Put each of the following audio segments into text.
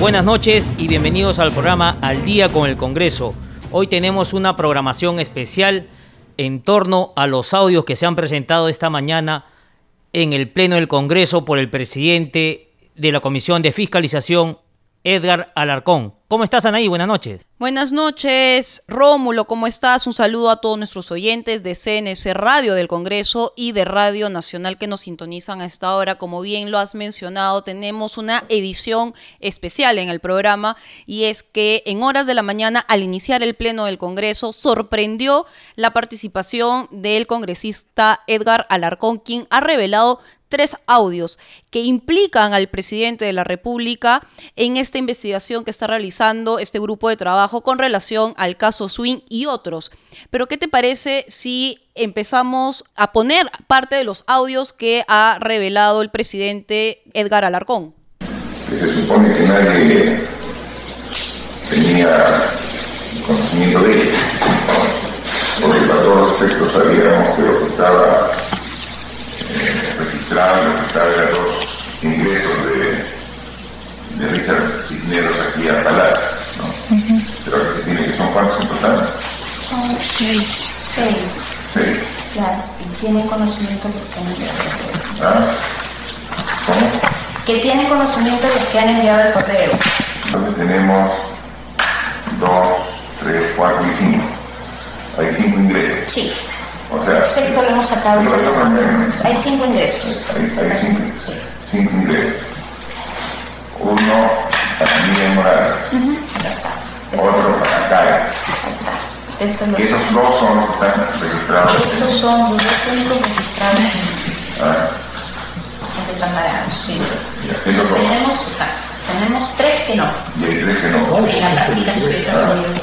Buenas noches y bienvenidos al programa Al día con el Congreso. Hoy tenemos una programación especial en torno a los audios que se han presentado esta mañana en el Pleno del Congreso por el presidente de la Comisión de Fiscalización, Edgar Alarcón. ¿Cómo estás, Anaí? Buenas noches. Buenas noches, Rómulo, ¿cómo estás? Un saludo a todos nuestros oyentes de CNC Radio del Congreso y de Radio Nacional que nos sintonizan a esta hora. Como bien lo has mencionado, tenemos una edición especial en el programa y es que en horas de la mañana, al iniciar el Pleno del Congreso, sorprendió la participación del congresista Edgar Alarcón, quien ha revelado tres audios que implican al presidente de la República en esta investigación que está realizando este grupo de trabajo con relación al caso Swing y otros. Pero ¿qué te parece si empezamos a poner parte de los audios que ha revelado el presidente Edgar Alarcón? Se supone que nadie tenía conocimiento de ello, porque para todos los aspectos sabíamos que lo que estaba registrando, registrar los ingresos de, de Cisneros aquí a Palacio, ¿no? Uh -huh. Pero que tiene que son cuántos en total? Son seis. Seis. Seis. Claro, y tiene conocimiento los que han enviado el correo. ¿Ah? ¿Cómo? Que tiene conocimiento los que han enviado el correo. Entonces tenemos dos, tres, cuatro y cinco. Hay cinco ingresos. Sí. O sea, sexto lo hemos sacado. Hay cinco ingresos. Hay, hay cinco, sí. cinco ingresos. Uno para Miriam Morales. Uh -huh. está. Otro para Karen. Ahí está. Esto lo... Esos dos son los que están registrados. Estos son los dos únicos registrados Ah, en Desamparados. Sí. ya, esos dos. Tenemos, exacto, tenemos tres que no. Y hay tres que no. En la práctica.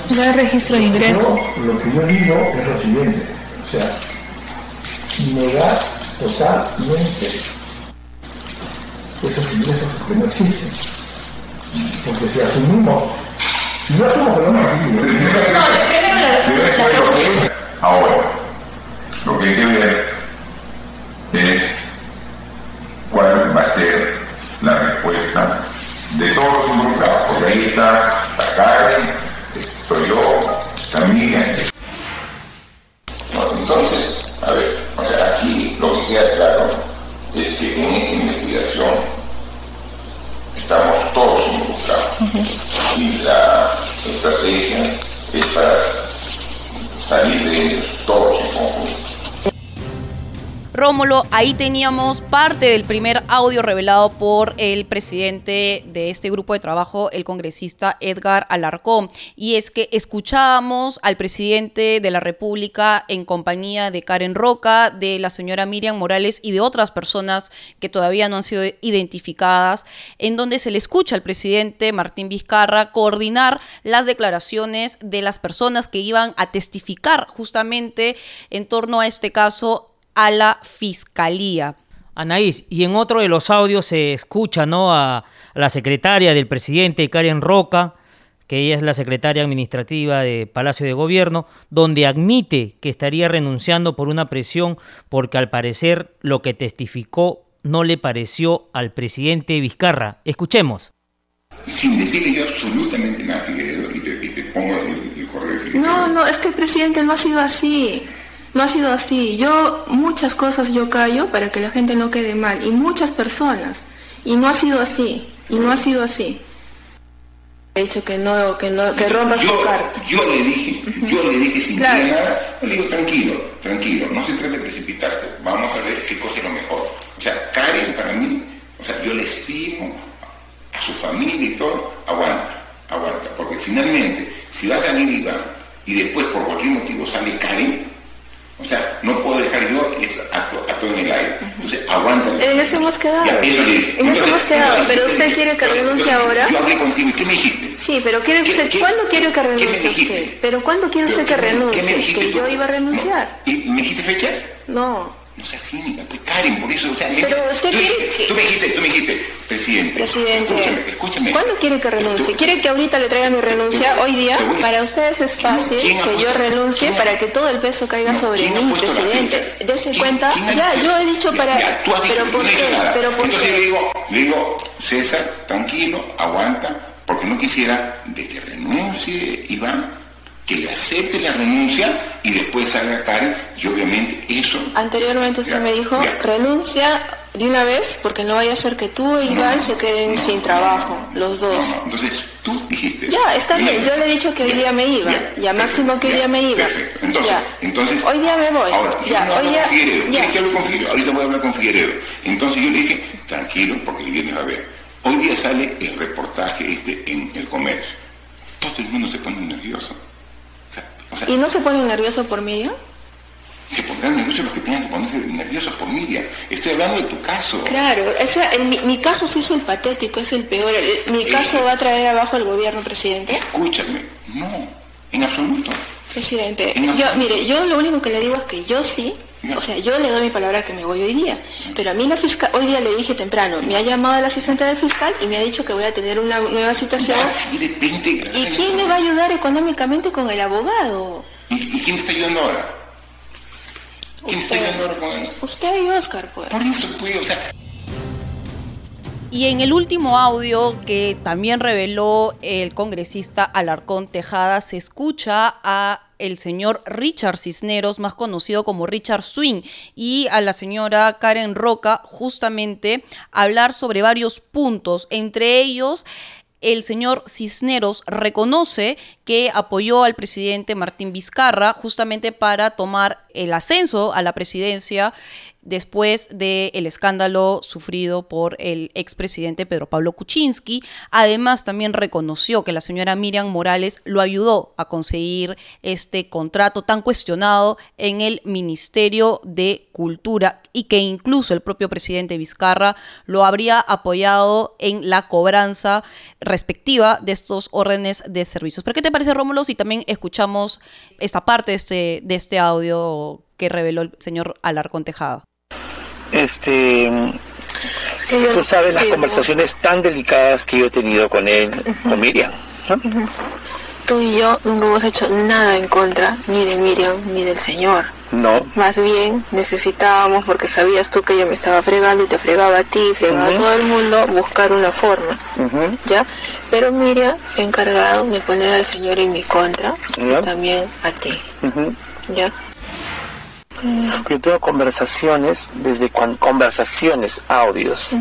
No hay registro de ingreso. Yo, lo que yo digo es lo siguiente, o sea, negar totalmente esos ingresos que no existen. Porque si asumimos, si no no existen, Ahora, lo que hay que ver es cuál va a ser la respuesta de todos los involucrados, porque ahí está la Karen, estoy yo. No, Entonces, a ver, o sea, aquí lo que queda claro es que en esta investigación estamos todos involucrados y la estrategia es para salir de Rómulo, ahí teníamos parte del primer audio revelado por el presidente de este grupo de trabajo, el congresista Edgar Alarcón. Y es que escuchábamos al presidente de la República en compañía de Karen Roca, de la señora Miriam Morales y de otras personas que todavía no han sido identificadas, en donde se le escucha al presidente Martín Vizcarra coordinar las declaraciones de las personas que iban a testificar justamente en torno a este caso a la fiscalía. Anaís, y en otro de los audios se escucha ¿no? a, a la secretaria del presidente, Karen Roca, que ella es la secretaria administrativa de Palacio de Gobierno, donde admite que estaría renunciando por una presión porque al parecer lo que testificó no le pareció al presidente Vizcarra. Escuchemos. Sin decirle yo absolutamente nada, Figueredo, y te, y te pongo el, el correo de Figueredo. No, no, es que el presidente no ha sido así. No ha sido así. Yo muchas cosas yo callo para que la gente no quede mal y muchas personas y no ha sido así y no ha sido así. He dicho que no, que no, que rompa su yo, carta. yo le dije, yo le dije sin Claro. nada, le digo tranquilo, tranquilo, no se trata de precipitarse, vamos a ver qué cosa es lo mejor. O sea, Karen para mí, o sea, yo le estimo a su familia y todo, aguanta, aguanta, porque finalmente, si va a salir Iván y después por cualquier motivo sale Karen, O sea, no puedo dejar yo es acto, acto en el aire. Entonces, aguanta. En eso hemos quedado. Ya, eso. En eso Entonces, hemos quedado. entonces, Pero usted quiere que renuncie ahora. Yo hablé contigo. ¿y ¿Qué me dijiste? Sí, pero quiere ¿Qué- usted, qué- ¿cuándo quiere que renuncie usted? ¿Pero cuándo quiere usted que ¿qué me- renuncie? ¿Qué me dijiste Que yo iba a renunciar. ¿Y me dijiste fecha? No. No seas cínica, pues Karen, por eso, o sea, Pero me- usted tú, quiere que- tú me dijiste, tú me dijiste, presidente. Presidente, Escúchame, escúchame. ¿cuándo quiere que renuncie? Tú- ¿Quiere que ahorita le traiga mi renuncia hoy día? Para ustedes es fácil ¿Quién ha que yo renuncie quién para que todo el peso caiga No, sobre ¿quién ha mí, presidente. Dese ¿Quién- cuenta, ha ya, yo he dicho Ya, para... ya, tú has dicho, pero ¿por no qué? nada. Pero ¿por Entonces yo le qué? digo, le digo, César, tranquilo, aguanta, porque no quisiera de que renuncie Iván, que le acepte la renuncia y después salga Karen y obviamente eso... Anteriormente usted Ya, me dijo, ya. renuncia de una vez porque no vaya a ser que tú e Iván se queden sin trabajo, los dos. Entonces tú dijiste... Ya, está bien, yo le he dicho que hoy Ya, día me iba. Ya, máximo que hoy día me iba. Perfecto. Entonces, Ya. entonces, Hoy día me voy. Ahora, Ya, yo no hoy hablo día- con Figueredo. ya. ¿Quieres que hable con Figueredo? Ahorita voy a hablar con Figueredo. Entonces yo le dije, tranquilo, porque el viernes va a ver. Hoy día sale el reportaje este en el comercio. Todo el mundo se pone nervioso. O sea, ¿Y no se pone nervioso por ya? se pondrán nerviosos los que tengan que ponerse nerviosos por Miriam. Estoy hablando de tu caso. Claro, o sea, el- mi, mi caso sí es el patético, es el peor. El- mi caso va a traer abajo al gobierno, presidente. Escúchame. No, en absoluto. Presidente, En yo, mire, yo lo único que le digo es que yo sí. O sea, yo le doy mi palabra que me voy hoy día, pero a mí la fiscal, hoy día le dije temprano, me ha llamado el asistente del fiscal y me ha dicho que voy a tener una nueva citación. 20 ¿Y quién me va a ayudar económicamente con el abogado? ¿Y, y quién te está ayudando ahora? ¿Quién está ayudando ahora con él? Usted y Oscar, pues. Por eso, pues, o sea, Y en el último audio que también reveló el congresista Alarcón Tejada, se escucha a el señor Richard Cisneros, más conocido como Richard Swing, y a la señora Karen Roca, justamente hablar sobre varios puntos, entre ellos el señor Cisneros reconoce que apoyó al presidente Martín Vizcarra justamente para tomar el ascenso a la presidencia después del escándalo sufrido por el expresidente Pedro Pablo Kuczynski. Además, también reconoció que la señora Miriam Morales lo ayudó a conseguir este contrato tan cuestionado en el Ministerio de Cultura y que incluso el propio presidente Vizcarra lo habría apoyado en la cobranza respectiva de estos órdenes de servicios. ¿Pero qué te parece, Rómulo, si también escuchamos esta parte de este, de este audio que reveló el señor Alarcón Tejada? Este, tú sabes las conversaciones tan delicadas que yo he tenido con él, con Miriam. ¿no? Tú y yo nunca hemos hecho nada en contra ni de Miriam ni del señor. No, Más bien necesitábamos, porque sabías tú que yo me estaba fregando y te fregaba a ti, fregaba a todo el mundo, buscar una forma. ¿ya? Pero Miriam se ha encargado de poner al señor en mi contra y también a ti. ¿ya? Yo tengo conversaciones, desde cuando, conversaciones, audios,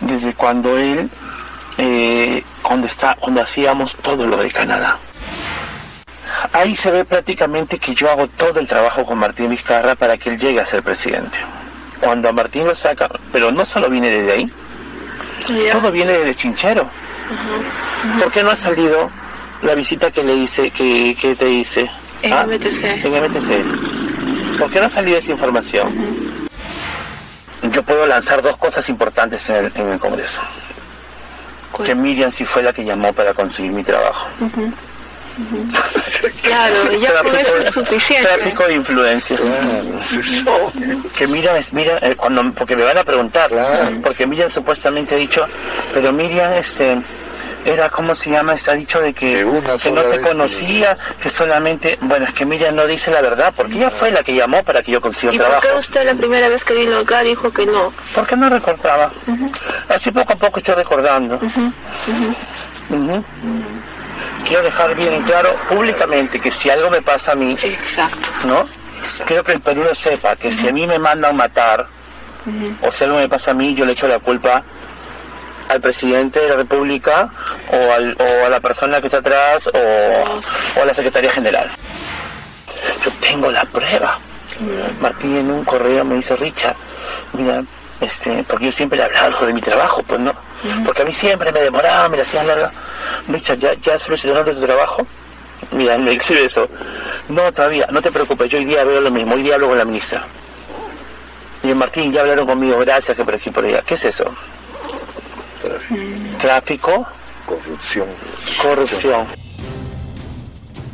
desde cuando él, eh, cuando, está, cuando hacíamos todo lo de Canadá. Ahí se ve prácticamente que yo hago todo el trabajo con Martín Vizcarra para que él llegue a ser presidente. Cuando a Martín lo saca, pero no solo viene desde ahí, todo viene desde Chinchero. ¿Por qué no ha salido la visita que le hice, que, que te hice? En ¿Ah? MTC. En MTC. ¿Por qué no ha salido esa información? Yo puedo lanzar dos cosas importantes en el, en el Congreso. ¿Cuál? Que Miriam sí fue la que llamó para conseguir mi trabajo. Claro, y ya con eso es suficiente. Tráfico de influencias. que Miriam es Miriam, eh, cuando, porque me van a preguntar, porque Miriam supuestamente ha dicho, pero Miriam este era como se llama, está dicho de que, Que una que sola no te conocía, que solamente, bueno, es que Miriam no dice la verdad, porque ella fue la que llamó para que yo consiga ¿Y un por trabajo. qué usted la primera vez que vino acá dijo que no? ¿Por qué no recordaba? Así poco a poco estoy recordando. Quiero dejar bien en claro públicamente que si algo me pasa a mí, Exacto. ¿no? Quiero que el Perú lo sepa, que si a mí me mandan matar, o si algo me pasa a mí, yo le echo la culpa al presidente de la República o, al- o a la persona que está atrás o, o a la secretaria general. Yo tengo la prueba. Martín en un correo me dice, Richard, mira, este, porque yo siempre le hablaba de mi trabajo, pues no, porque a mí siempre me demoraba, me la hacían larga. Richard, ¿ya, ya solucionaste tu trabajo? Mira, me escribe eso. No, todavía, no te preocupes, yo hoy día veo lo mismo, hoy día hablo con la ministra. Y Martín, ya hablaron conmigo, gracias, que por aquí por allá. ¿Qué es eso? Tráfico. Corrupción. Corrupción.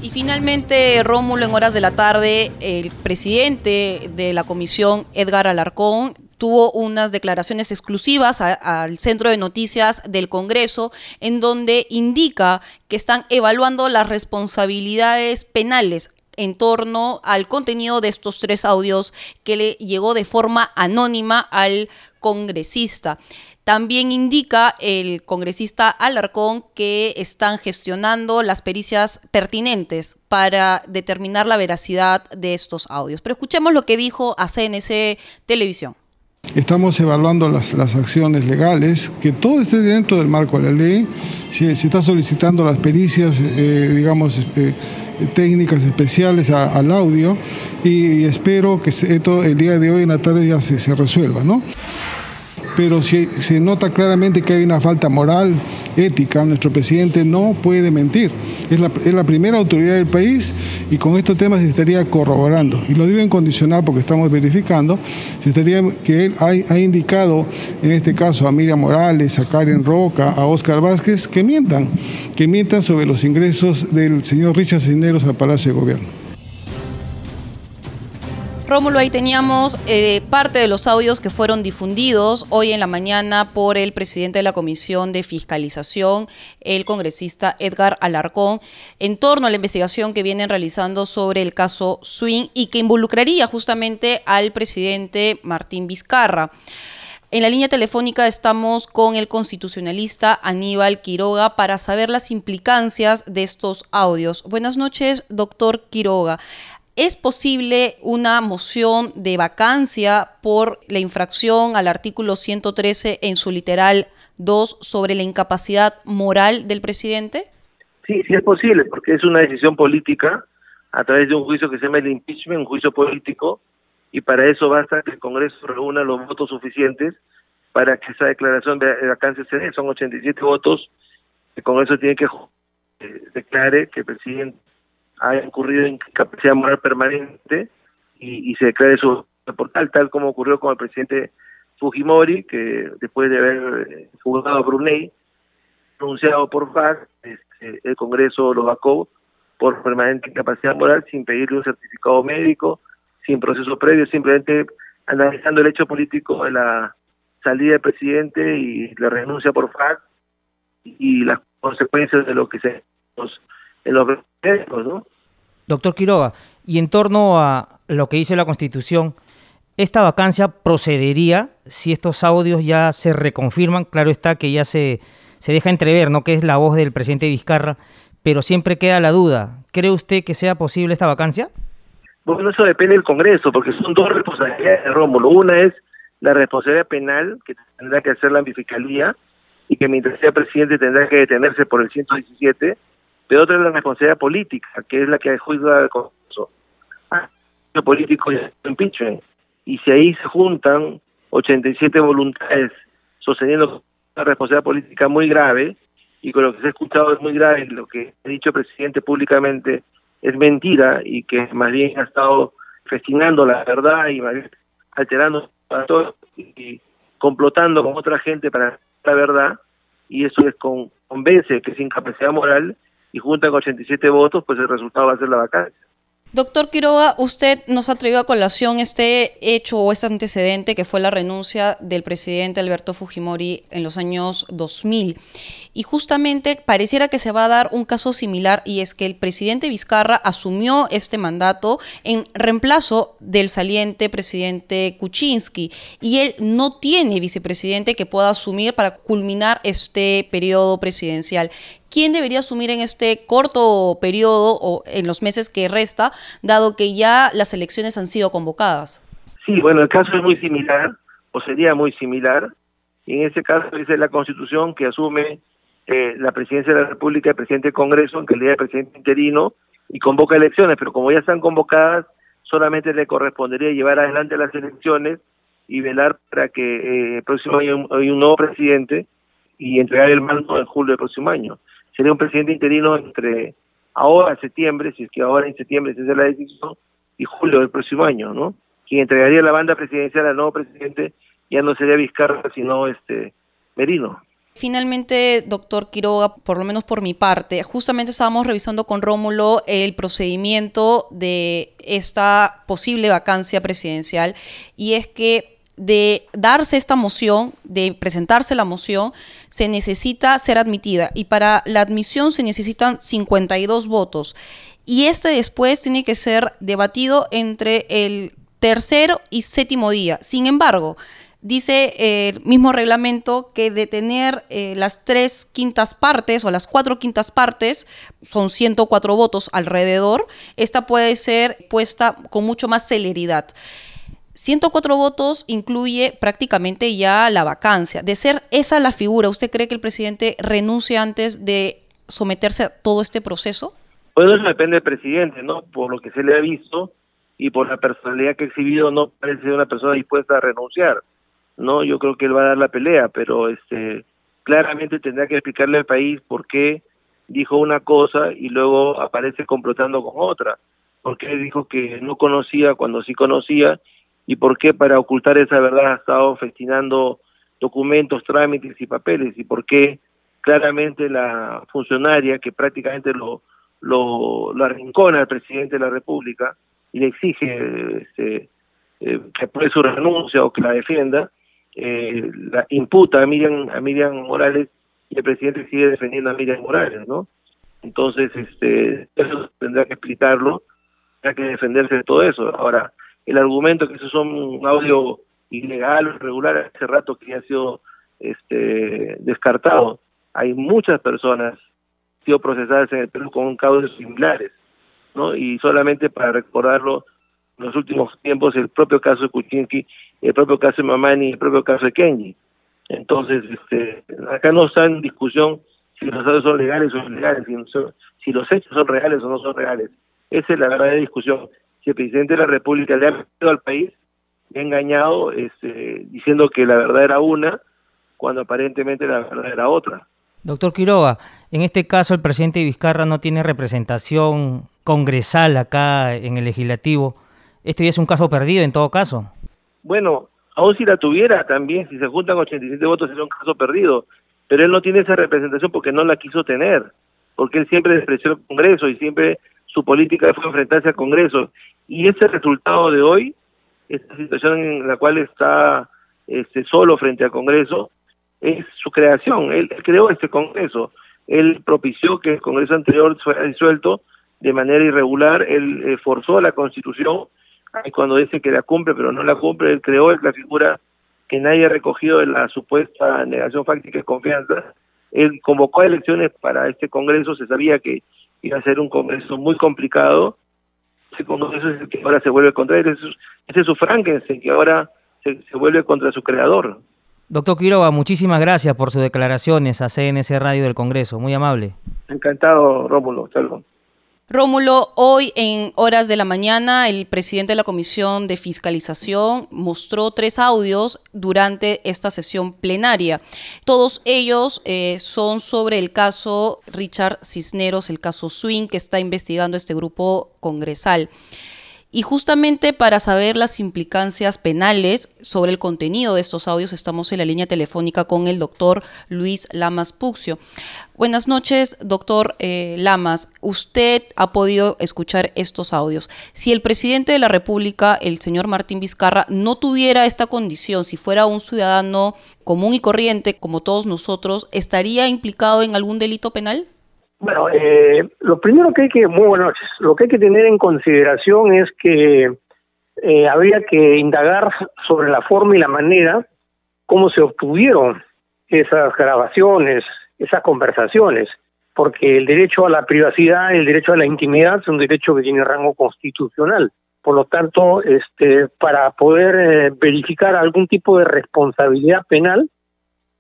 Y finalmente, Rómulo, en horas de la tarde, el presidente de la comisión, Edgar Alarcón, tuvo unas declaraciones exclusivas al Centro de Noticias del Congreso, en donde indica que están evaluando las responsabilidades penales en torno al contenido de estos tres audios que le llegó de forma anónima al congresista. También indica el congresista Alarcón que están gestionando las pericias pertinentes para determinar la veracidad de estos audios. Pero escuchemos lo que dijo a CNC Televisión. Estamos evaluando las, acciones legales, que todo esté dentro del marco de la ley. Se, está solicitando las pericias, eh, digamos, eh, técnicas especiales al audio y, espero que esto el día de hoy en la tarde ya se, se resuelva, ¿no? Pero si se nota claramente que hay una falta moral, ética, nuestro presidente no puede mentir. Es la, primera autoridad del país y con estos temas se estaría corroborando. Y lo digo en condicional porque estamos verificando, se estaría que él ha, indicado, en este caso a Miriam Morales, a Karen Roca, a Oscar Vázquez, que mientan, que mientan sobre los ingresos del señor Richard Cisneros al Palacio de Gobierno. Rómulo, ahí teníamos eh, parte de los audios que fueron difundidos hoy en la mañana por el presidente de la Comisión de Fiscalización, el congresista Edgar Alarcón, en torno a la investigación que vienen realizando sobre el caso Swing y que involucraría justamente al presidente Martín Vizcarra. En la línea telefónica estamos con el constitucionalista Aníbal Quiroga para saber las implicancias de estos audios. Buenas noches, doctor Quiroga. ¿Es posible una moción de vacancia por la infracción al artículo 113 en su literal 2 sobre la incapacidad moral del presidente? Sí, sí es posible, porque es una decisión política a través de un juicio que se llama el impeachment, un juicio político, y para eso basta que el Congreso reúna los votos suficientes para que esa declaración de vacancia se dé. Son 87 votos, el Congreso tiene que eh, declare que el presidente ha incurrido en capacidad moral permanente y, se declare su portal, tal como ocurrió con el presidente Fujimori, que después de haber eh, juzgado a Brunei, pronunciado por FAC, este, el Congreso lo vacó por permanente incapacidad moral sin pedirle un certificado médico, sin proceso previo, simplemente analizando el hecho político de la salida del presidente y la renuncia por FAC y las consecuencias de lo que se en los ¿no? Doctor Quiroga, y en torno a lo que dice la Constitución, ¿esta vacancia procedería si estos audios ya se reconfirman? Claro está que ya se, se deja entrever, ¿no? Que es la voz del presidente Vizcarra, pero siempre queda la duda. ¿Cree usted que sea posible esta vacancia? Bueno, eso depende del Congreso, porque son dos responsabilidades de Rómulo. Una es la responsabilidad penal, que tendrá que hacer la fiscalía, y que mientras sea presidente tendrá que detenerse por el 117, pero otra es la responsabilidad política, que es la que juzga el Congreso. Ah, político y impeachment. Y si ahí se juntan 87 voluntades sosteniendo una responsabilidad política muy grave, y con lo que se ha escuchado es muy grave, lo que ha dicho el presidente públicamente es mentira y que más bien ha estado festinando la verdad y alterando a todos y complotando con otra gente para la verdad, y eso les convence que es incapacidad moral y junta con 87 votos, pues el resultado va a ser la vacancia. Doctor Quiroga, usted nos ha traído a colación este hecho o este antecedente que fue la renuncia del presidente Alberto Fujimori en los años 2000. Y justamente pareciera que se va a dar un caso similar y es que el presidente Vizcarra asumió este mandato en reemplazo del saliente presidente Kuczynski y él no tiene vicepresidente que pueda asumir para culminar este periodo presidencial. ¿Quién debería asumir en este corto periodo o en los meses que resta, dado que ya las elecciones han sido convocadas? Sí, bueno, el caso es muy similar, o sería muy similar. En ese caso dice la Constitución que asume eh, la presidencia de la República, el presidente del Congreso, en calidad de presidente interino, y convoca elecciones, pero como ya están convocadas, solamente le correspondería llevar adelante las elecciones y velar para que eh, el próximo año haya un nuevo presidente y entregar el mando en julio del próximo año sería un presidente interino entre ahora septiembre, si es que ahora en septiembre se hace la decisión, y julio del próximo año, ¿no? Quien entregaría la banda presidencial al nuevo presidente ya no sería Vizcarra, sino este Merino. Finalmente, doctor Quiroga, por lo menos por mi parte, justamente estábamos revisando con Rómulo el procedimiento de esta posible vacancia presidencial y es que de darse esta moción, de presentarse la moción, se necesita ser admitida y para la admisión se necesitan 52 votos y este después tiene que ser debatido entre el tercero y séptimo día. Sin embargo, dice eh, el mismo reglamento que de tener eh, las tres quintas partes o las cuatro quintas partes, son 104 votos alrededor, esta puede ser puesta con mucho más celeridad. 104 votos incluye prácticamente ya la vacancia. De ser esa la figura, ¿usted cree que el presidente renuncie antes de someterse a todo este proceso? Bueno, eso depende del presidente, ¿no? Por lo que se le ha visto y por la personalidad que ha exhibido, no parece una persona dispuesta a renunciar no yo creo que él va a dar la pelea pero este claramente tendrá que explicarle al país por qué dijo una cosa y luego aparece complotando con otra. Por qué dijo que no conocía cuando sí conocía y por qué para ocultar esa verdad ha estado festinando documentos, trámites y papeles y por qué claramente la funcionaria que prácticamente lo, lo, lo arrincona al presidente de la República y le exige este, eh, que apruebe su renuncia o que la defienda, eh, la imputa a Miriam, a Miriam Morales y el presidente sigue defendiendo a Miriam Morales, ¿no? Entonces, este, eso tendrá que explicarlo, tendrá que defenderse de todo eso. Ahora, el argumento que eso son un audio ilegal o irregular hace rato que ya ha sido este, descartado. Hay muchas personas que han sido procesadas en el Perú con causas similares, ¿no? Y solamente para recordarlo, en los últimos tiempos el propio caso de Kuczynski el propio caso de Mamani y el propio caso de Kenji. Entonces, este, acá no está en discusión si los datos son legales o ilegales, si, los hechos son reales o no son reales. Esa es la verdadera discusión. Si el presidente de la República le ha mentido al país, le ha engañado este, diciendo que la verdad era una, cuando aparentemente la verdad era otra. Doctor Quiroga, en este caso el presidente Vizcarra no tiene representación congresal acá en el legislativo. Esto ya es un caso perdido en todo caso. Bueno, aún si la tuviera también, si se juntan 87 votos sería un caso perdido, pero él no tiene esa representación porque no la quiso tener, porque él siempre despreció el Congreso y siempre su política fue enfrentarse al Congreso. Y ese resultado de hoy, esta situación en la cual está este, solo frente al Congreso, es su creación. Él, creó este Congreso. Él propició que el Congreso anterior fuera disuelto de manera irregular. Él eh, forzó la Constitución y cuando dice que la cumple pero no la cumple, él creó la figura que nadie ha recogido de la supuesta negación fáctica de confianza. Él convocó a elecciones para este Congreso, se sabía que iba a ser un Congreso muy complicado. Ese Congreso es el que ahora se vuelve contra él, ese es su Frankenstein, que ahora se, vuelve contra su creador. Doctor Quiroga, muchísimas gracias por sus declaraciones a CNC Radio del Congreso, muy amable. Encantado, Rómulo. Salud. Rómulo, hoy en horas de la mañana el presidente de la Comisión de Fiscalización mostró tres audios durante esta sesión plenaria. Todos ellos eh, son sobre el caso Richard Cisneros, el caso Swing que está investigando este grupo congresal. Y justamente para saber las implicancias penales sobre el contenido de estos audios, estamos en la línea telefónica con el doctor Luis Lamas Puxio. Buenas noches, doctor eh, Lamas. Usted ha podido escuchar estos audios. Si el presidente de la República, el señor Martín Vizcarra, no tuviera esta condición, si fuera un ciudadano común y corriente como todos nosotros, ¿estaría implicado en algún delito penal? Bueno, eh, lo primero que hay que, muy buenas noches, lo que hay que tener en consideración es que eh, habría que indagar sobre la forma y la manera cómo se obtuvieron esas grabaciones, esas conversaciones, porque el derecho a la privacidad, el derecho a la intimidad es un derecho que tiene rango constitucional. Por lo tanto, este, para poder eh, verificar algún tipo de responsabilidad penal,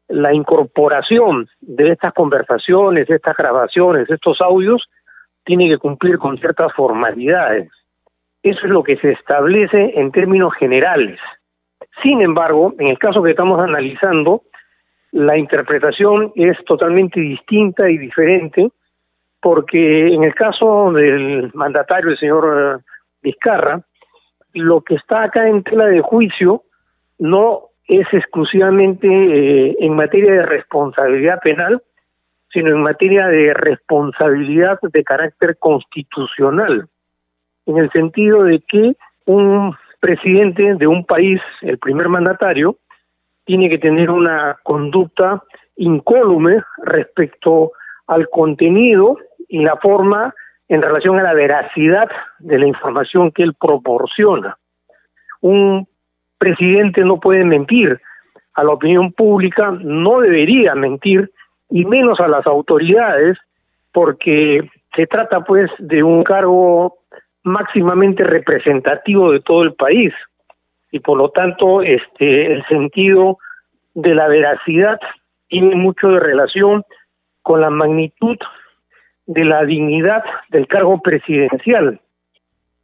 la incorporación de estas conversaciones, estas grabaciones, estos audios, tiene que cumplir con ciertas formalidades. Eso es lo que se establece en términos generales. Sin embargo, en el caso que estamos analizando, la interpretación es totalmente distinta y diferente porque en el caso del mandatario, el señor eh, Vizcarra, lo que está acá en tela de juicio no es exclusivamente eh, en materia de responsabilidad penal, sino en materia de responsabilidad de carácter constitucional, en el sentido de que un presidente de un país, el primer mandatario, tiene que tener una conducta incólume respecto al contenido y la forma en relación a la veracidad de la información que él proporciona. Un presidente no puede mentir a la opinión pública, no debería mentir, y menos a las autoridades, porque se trata pues de un cargo máximamente representativo de todo el país y por lo tanto este el sentido de la veracidad tiene mucho de relación con la magnitud de la dignidad del cargo presidencial.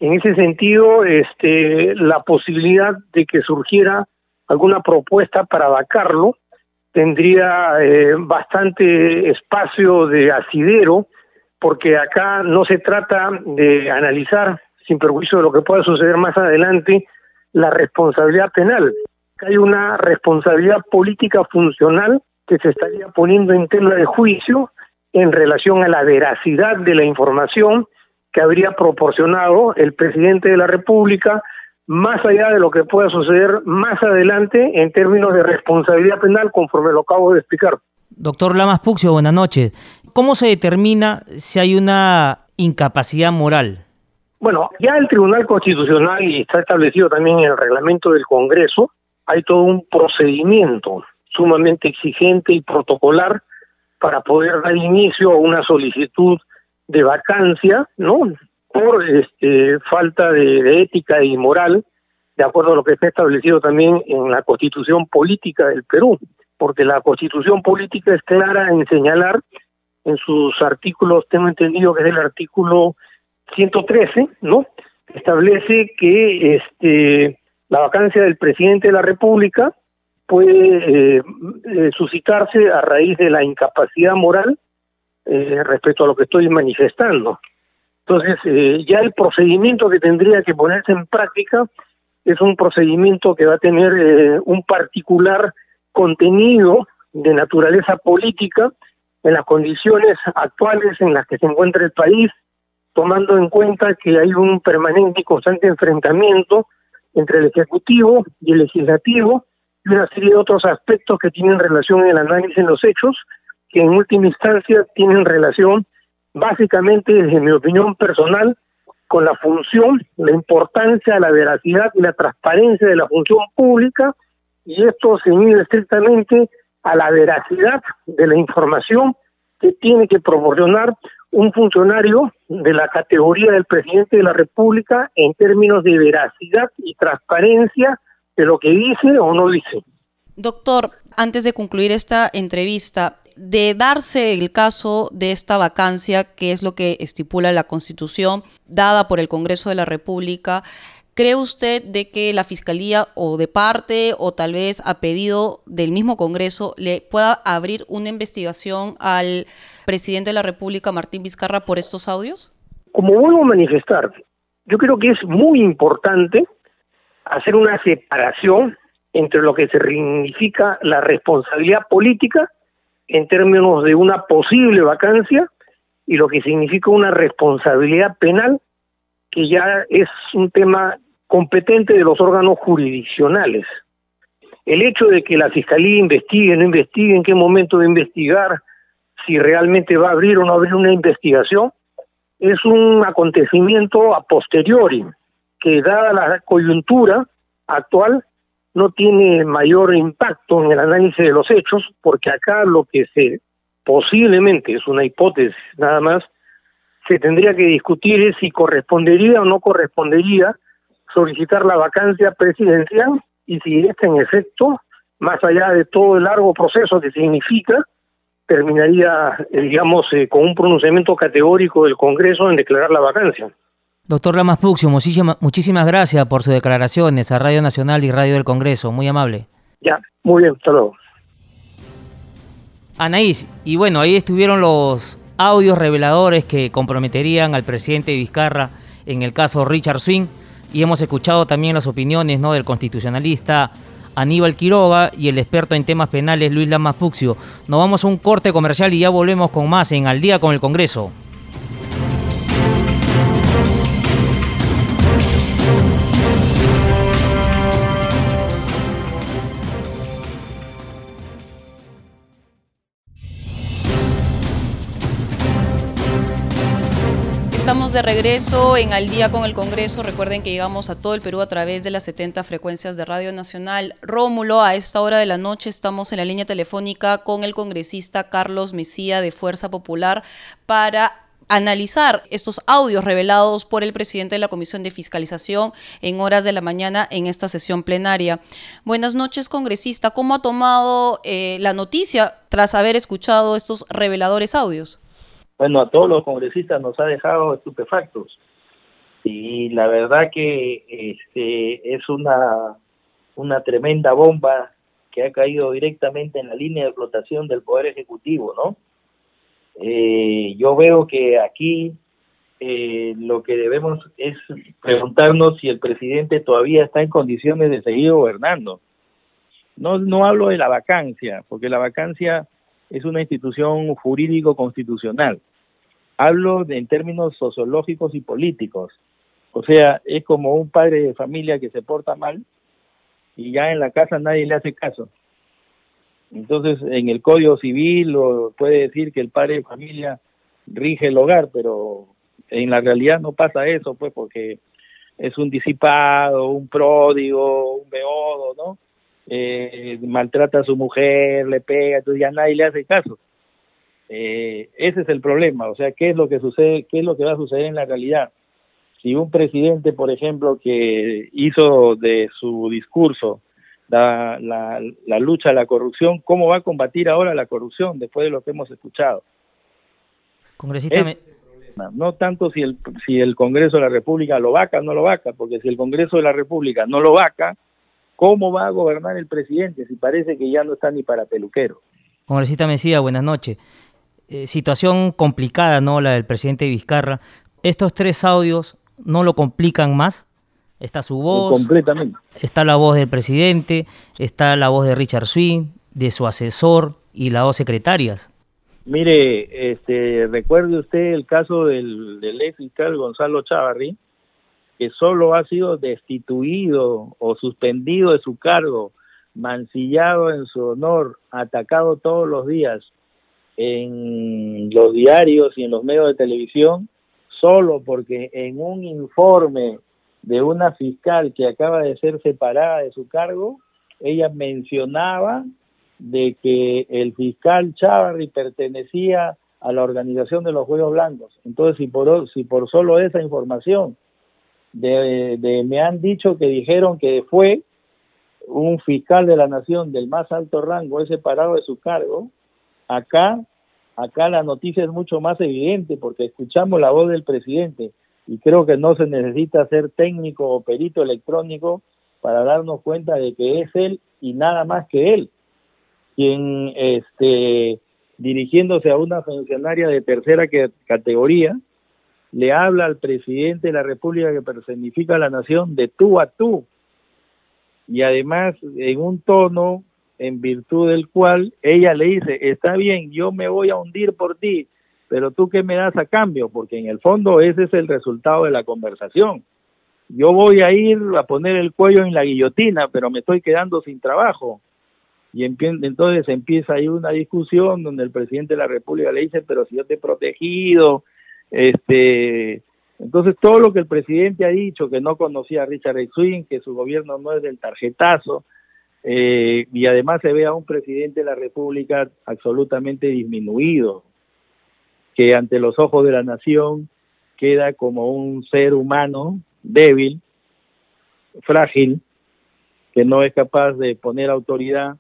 En ese sentido, este, la posibilidad de que surgiera alguna propuesta para vacarlo tendría eh, bastante espacio de asidero, porque acá no se trata de analizar, sin perjuicio de lo que pueda suceder más adelante, la responsabilidad penal. Hay una responsabilidad política funcional que se estaría poniendo en tela de juicio en relación a la veracidad de la información que habría proporcionado el presidente de la República, más allá de lo que pueda suceder más adelante en términos de responsabilidad penal, conforme lo acabo de explicar. Doctor Lamas Puxio, buenas noches. ¿Cómo se determina si hay una incapacidad moral? Bueno, ya el Tribunal Constitucional, y está establecido también en el reglamento del Congreso, hay todo un procedimiento sumamente exigente y protocolar para poder dar inicio a una solicitud de vacancia, ¿no? Por este, falta de, ética y moral, de acuerdo a lo que está establecido también en la Constitución Política del Perú, porque la Constitución Política es clara en señalar en sus artículos, tengo entendido que es el artículo 113, ¿no? Establece que este la vacancia del presidente de la República puede eh, eh, suscitarse a raíz de la incapacidad moral eh, respecto a lo que estoy manifestando. Entonces, ya el procedimiento que tendría que ponerse en práctica es un procedimiento que va a tener un particular contenido de naturaleza política en las condiciones actuales en las que se encuentra el país, tomando en cuenta que hay un permanente y constante enfrentamiento entre el Ejecutivo y el Legislativo, y una serie de otros aspectos que tienen relación en el análisis en los hechos, que en última instancia tienen relación básicamente, desde mi opinión personal, con la función, la importancia, la veracidad y la transparencia de la función pública, y esto se mide estrictamente a la veracidad de la información que tiene que proporcionar un funcionario de la categoría del presidente de la República en términos de veracidad y transparencia de lo que dice o no dice. Doctor, antes de concluir esta entrevista, de darse el caso de esta vacancia, que es lo que estipula la Constitución dada por el Congreso de la República, ¿cree usted de que la Fiscalía o de parte o tal vez a pedido del mismo Congreso le pueda abrir una investigación al presidente de la República, Martín Vizcarra, por estos audios? Como vuelvo a manifestar, yo creo que es muy importante hacer una separación entre lo que significa la responsabilidad política en términos de una posible vacancia y lo que significa una responsabilidad penal que ya es un tema competente de los órganos jurisdiccionales. El hecho de que la Fiscalía investigue, no investigue, en qué momento de investigar, si realmente va a abrir o no abrir una investigación, es un acontecimiento a posteriori que dada la coyuntura actual no tiene mayor impacto en el análisis de los hechos, porque acá lo que se posiblemente es una hipótesis nada más, se tendría que discutir es si correspondería o no correspondería solicitar la vacancia presidencial y si este en efecto, más allá de todo el largo proceso que significa, terminaría, eh, digamos, eh, con un pronunciamiento categórico del Congreso en declarar la vacancia. Doctor Lamas Puxio, muchísimas gracias por sus declaraciones a Radio Nacional y Radio del Congreso. Muy amable. Ya, muy bien, hasta luego. Anaís, y bueno, ahí estuvieron los audios reveladores que comprometerían al presidente Vizcarra en el caso Richard Swing y hemos escuchado también las opiniones ¿no? del constitucionalista Aníbal Quiroga y el experto en temas penales Luis Lamas Puxio. Nos vamos a un corte comercial y ya volvemos con más en Al día con el Congreso. De regreso en Al día con el Congreso. Recuerden que llegamos a todo el Perú a través de las 70 frecuencias de Radio Nacional. Rómulo, a esta hora de la noche estamos en la línea telefónica con el congresista Carlos Mesía de Fuerza Popular para analizar estos audios revelados por el presidente de la Comisión de Fiscalización en horas de la mañana en esta sesión plenaria. Buenas noches, congresista. ¿Cómo ha tomado eh, la noticia tras haber escuchado estos reveladores audios? Bueno, a todos los congresistas nos ha dejado estupefactos. Y la verdad que este, es una, una tremenda bomba que ha caído directamente en la línea de flotación del Poder Ejecutivo, ¿no? Eh, yo veo que aquí eh, lo que debemos es preguntarnos si el presidente todavía está en condiciones de seguir gobernando. No, no hablo de la vacancia, porque la vacancia es una institución jurídico-constitucional. Hablo en términos sociológicos y políticos. O sea, es como un padre de familia que se porta mal y ya en la casa nadie le hace caso. Entonces, en el Código Civil puede decir que el padre de familia rige el hogar, pero en la realidad no pasa eso, pues, porque es un disipado, un pródigo, un beodo, ¿no? eh, maltrata a su mujer, le pega, entonces ya nadie le hace caso. Eh, ese es el problema, o sea, ¿qué es lo que sucede, qué es lo que va a suceder en la realidad? Si un presidente, por ejemplo, que hizo de su discurso la, la, la lucha a la corrupción, ¿cómo va a combatir ahora la corrupción después de lo que hemos escuchado? Congresista, no tanto si el, si el Congreso de la República lo vaca o no lo vaca, porque si el Congreso de la República no lo vaca, ¿Cómo va a gobernar el presidente si parece que ya no está ni para peluquero? Congresista Mesía, buenas noches. Eh, situación complicada, ¿no? La del presidente Vizcarra. ¿Estos tres audios no lo complican más? Está su voz. Completamente. Está la voz del presidente, está la voz de Richard Swing, de su asesor y las dos secretarias. Mire, este, recuerde usted el caso del, del ex fiscal Gonzalo Chavarri, que solo ha sido destituido o suspendido de su cargo, mancillado en su honor, atacado todos los días en los diarios y en los medios de televisión, solo porque en un informe de una fiscal que acaba de ser separada de su cargo, ella mencionaba de que el fiscal Chávarri pertenecía a la organización de los Juegos Blancos. Entonces, si por, si por solo esa información de, me han dicho que dijeron que fue un fiscal de la nación del más alto rango, es separado de su cargo, acá, acá la noticia es mucho más evidente porque escuchamos la voz del presidente y creo que no se necesita ser técnico o perito electrónico para darnos cuenta de que es él y nada más que él quien este dirigiéndose a una funcionaria de tercera categoría le habla al presidente de la República que personifica a la nación de tú a tú. Y además en un tono en virtud del cual ella le dice, está bien, yo me voy a hundir por ti, pero tú qué me das a cambio, porque en el fondo ese es el resultado de la conversación. Yo voy a ir a poner el cuello en la guillotina, pero me estoy quedando sin trabajo. Y entonces empieza ahí una discusión donde el presidente de la República le dice, pero si yo te he protegido, este, entonces todo lo que el presidente ha dicho, que no conocía a Richard Swing, que su gobierno no es del tarjetazo, eh, y además se ve a un presidente de la República absolutamente disminuido, que ante los ojos de la nación queda como un ser humano débil, frágil, que no es capaz de poner autoridad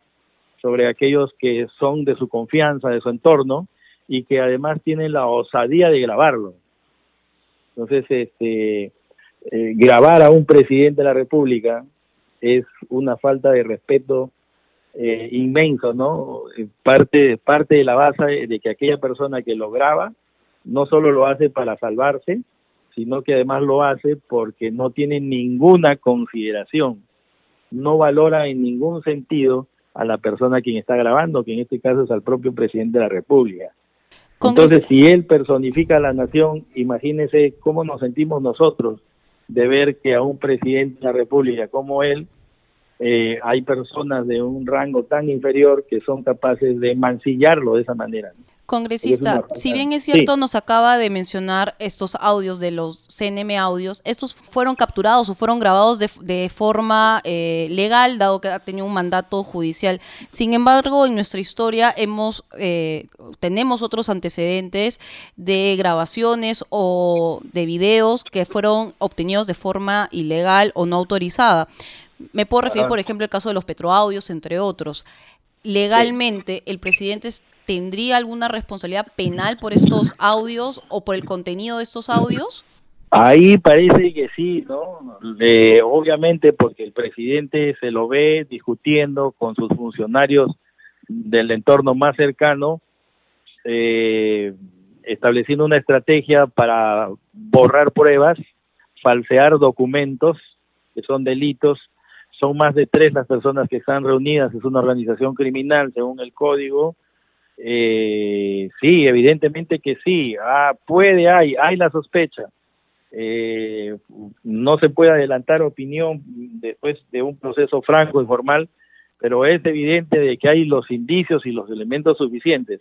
sobre aquellos que son de su confianza, de su entorno, y que además tienen la osadía de grabarlo. Entonces, este, eh, grabar a un presidente de la República es una falta de respeto eh, inmenso, ¿no? Parte, parte de la base de que aquella persona que lo graba no solo lo hace para salvarse, sino que además lo hace porque no tiene ninguna consideración, no valora en ningún sentido a la persona a quien está grabando, que en este caso es al propio presidente de la República. Entonces, si él personifica a la nación, imagínese cómo nos sentimos nosotros de ver que a un presidente de la República como él eh, hay personas de un rango tan inferior que son capaces de mancillarlo de esa manera. Congresista, si bien es cierto, nos acaba de mencionar estos audios de los CNM audios, estos fueron capturados o fueron grabados de, forma eh, legal, dado que ha tenido un mandato judicial. Sin embargo, en nuestra historia hemos eh, tenemos otros antecedentes de grabaciones o de videos que fueron obtenidos de forma ilegal o no autorizada. Me puedo referir, por ejemplo, al caso de los petroaudios, entre otros. Legalmente, el presidente tendría alguna responsabilidad penal por estos audios o por el contenido de estos audios? Ahí parece que sí, ¿no? obviamente porque el presidente se lo ve discutiendo con sus funcionarios del entorno más cercano, eh, estableciendo una estrategia para borrar pruebas, falsear documentos, que son delitos. Son más de tres las personas que están reunidas, es una organización criminal según el código, eh, sí, evidentemente que sí. Ah, puede, hay, hay la sospecha. Eh, no se puede adelantar opinión después de un proceso franco y formal, pero es evidente de que hay los indicios y los elementos suficientes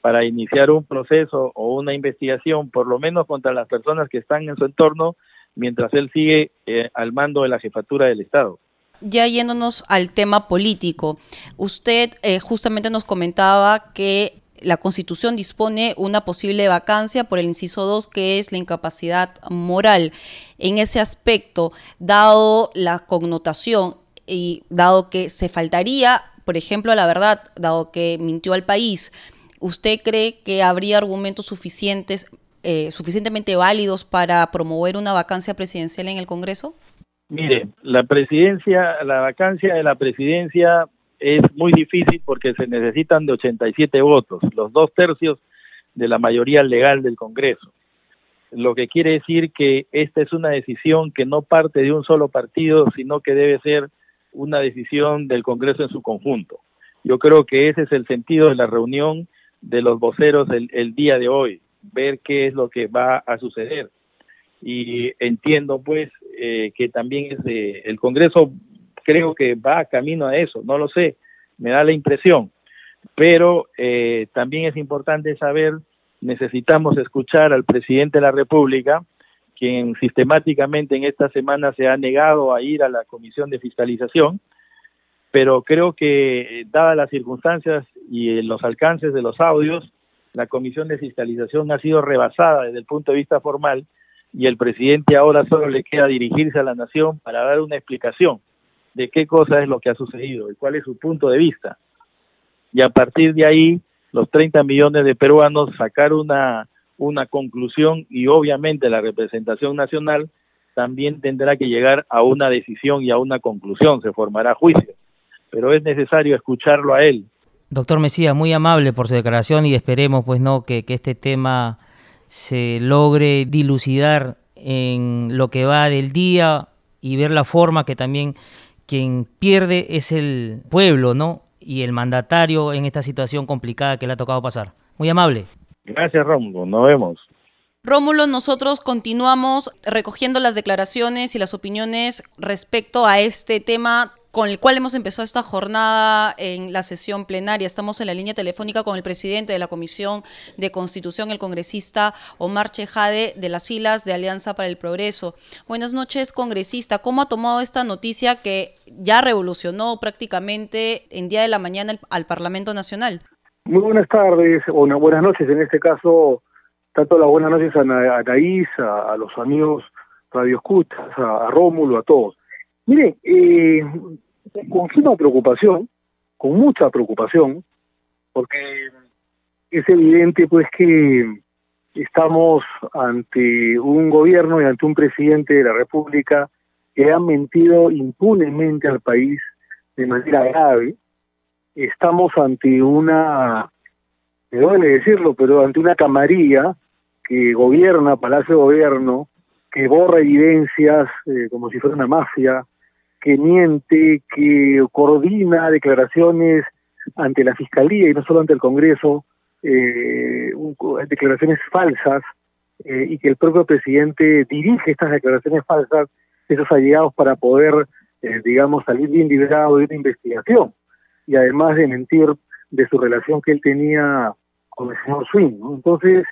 para iniciar un proceso o una investigación, por lo menos contra las personas que están en su entorno, mientras él sigue eh, al mando de la jefatura del Estado ya yéndonos al tema político, usted eh, justamente nos comentaba que la Constitución dispone una posible vacancia por el inciso 2, que es la incapacidad moral. En ese aspecto, dado la connotación y dado que se faltaría, por ejemplo, a la verdad, dado que mintió al país, ¿usted cree que habría argumentos suficientes, eh, suficientemente válidos para promover una vacancia presidencial en el Congreso? Mire, la presidencia, la vacancia de la presidencia es muy difícil porque se necesitan de 87 votos, los dos tercios de la mayoría legal del Congreso. Lo que quiere decir que esta es una decisión que no parte de un solo partido, sino que debe ser una decisión del Congreso en su conjunto. Yo creo que ese es el sentido de la reunión de los voceros el, día de hoy, ver qué es lo que va a suceder y entiendo pues eh, que también es el Congreso creo que va camino a eso, no lo sé, me da la impresión, pero eh, también es importante saber, necesitamos escuchar al presidente de la República, quien sistemáticamente en esta semana se ha negado a ir a la comisión de fiscalización, pero creo que dadas las circunstancias y los alcances de los audios, la comisión de fiscalización ha sido rebasada desde el punto de vista formal y el presidente ahora solo le queda dirigirse a la nación para dar una explicación de qué cosa es lo que ha sucedido y cuál es su punto de vista. Y a partir de ahí, los 30 millones de peruanos sacar una, una conclusión y obviamente la representación nacional también tendrá que llegar a una decisión y a una conclusión, se formará juicio. Pero es necesario escucharlo a él. Doctor Mesías, muy amable por su declaración y esperemos pues no que este tema se logre dilucidar en lo que va del día y ver la forma que también quien pierde es el pueblo, ¿no? Y el mandatario en esta situación complicada que le ha tocado pasar. Muy amable. Gracias, Rómulo. Nos vemos. Rómulo, nosotros continuamos recogiendo las declaraciones y las opiniones respecto a este tema con el cual hemos empezado esta jornada en la sesión plenaria. Estamos en la línea telefónica con el presidente de la Comisión de Constitución, el congresista Omar Chejade, de las filas de Alianza para el Progreso. Buenas noches, congresista. ¿Cómo ha tomado esta noticia que ya revolucionó prácticamente en día de la mañana al Parlamento Nacional? Muy buenas tardes, o buenas noches en este caso, tanto las buenas noches a, Anaís, a, los amigos Radio Escuchas, a Rómulo, a todos. Mire, eh, con suma preocupación, con mucha preocupación, porque es evidente pues que estamos ante un gobierno y ante un presidente de la República que ha mentido impunemente al país de manera grave. Estamos ante una, me duele decirlo, pero ante una camarilla que gobierna Palacio de Gobierno, que borra evidencias eh, como si fuera una mafia, que miente, que coordina declaraciones ante la Fiscalía y no solo ante el Congreso, eh, declaraciones falsas, eh, y que el propio presidente dirige estas declaraciones falsas, esos allegados para poder, eh, digamos, salir bien liberado de una investigación, y además de mentir de su relación que él tenía con el señor Swing. Entonces,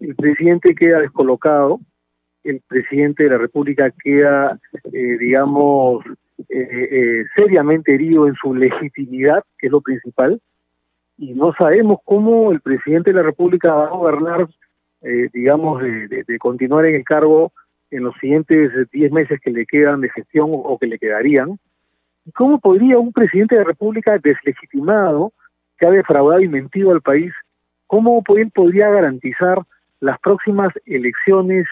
el presidente queda descolocado, el presidente de la República queda, eh, digamos, eh, eh, seriamente herido en su legitimidad, que es lo principal, y no sabemos cómo el presidente de la República va a gobernar, digamos, de, continuar en el cargo en los siguientes 10 meses que le quedan de gestión o que le quedarían. ¿Y cómo podría un presidente de la República deslegitimado, que ha defraudado y mentido al país, cómo él podría garantizar las próximas elecciones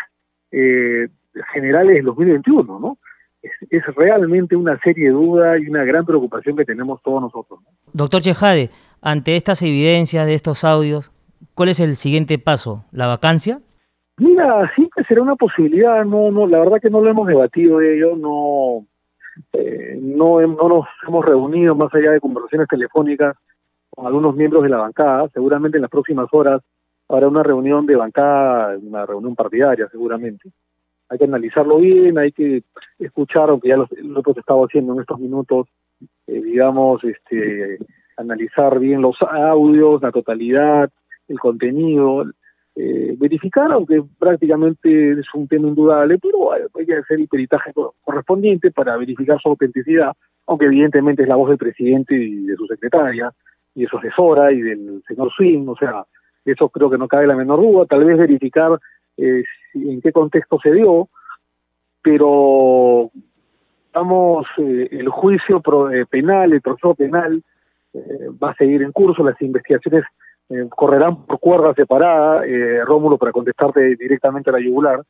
eh, generales del 2021, ¿no? Es, realmente una serie de dudas y una gran preocupación que tenemos todos nosotros. Doctor Chejade, ante estas evidencias de estos audios, ¿cuál es el siguiente paso? ¿La vacancia? Mira, sí que será una posibilidad, no, no, la verdad que no lo hemos debatido ello, no, eh, no, no nos hemos reunido más allá de conversaciones telefónicas con algunos miembros de la bancada, seguramente en las próximas horas habrá una reunión de bancada, una reunión partidaria seguramente. Hay que analizarlo bien, hay que escuchar, aunque ya lo, hemos estado haciendo en estos minutos, eh, digamos, este, analizar bien los audios, la totalidad, el contenido, eh, verificar, aunque prácticamente es un tema indudable, pero hay, que hacer el peritaje correspondiente para verificar su autenticidad, aunque evidentemente es la voz del presidente y de su secretaria y de su asesora y del señor Swing, o sea, eso creo que no cabe la menor duda, tal vez verificar eh, en qué contexto se dio, pero vamos, eh, el juicio eh, penal, el proceso penal va a seguir en curso, las investigaciones correrán por cuerda separada, Rómulo, para contestarte directamente a la yugular,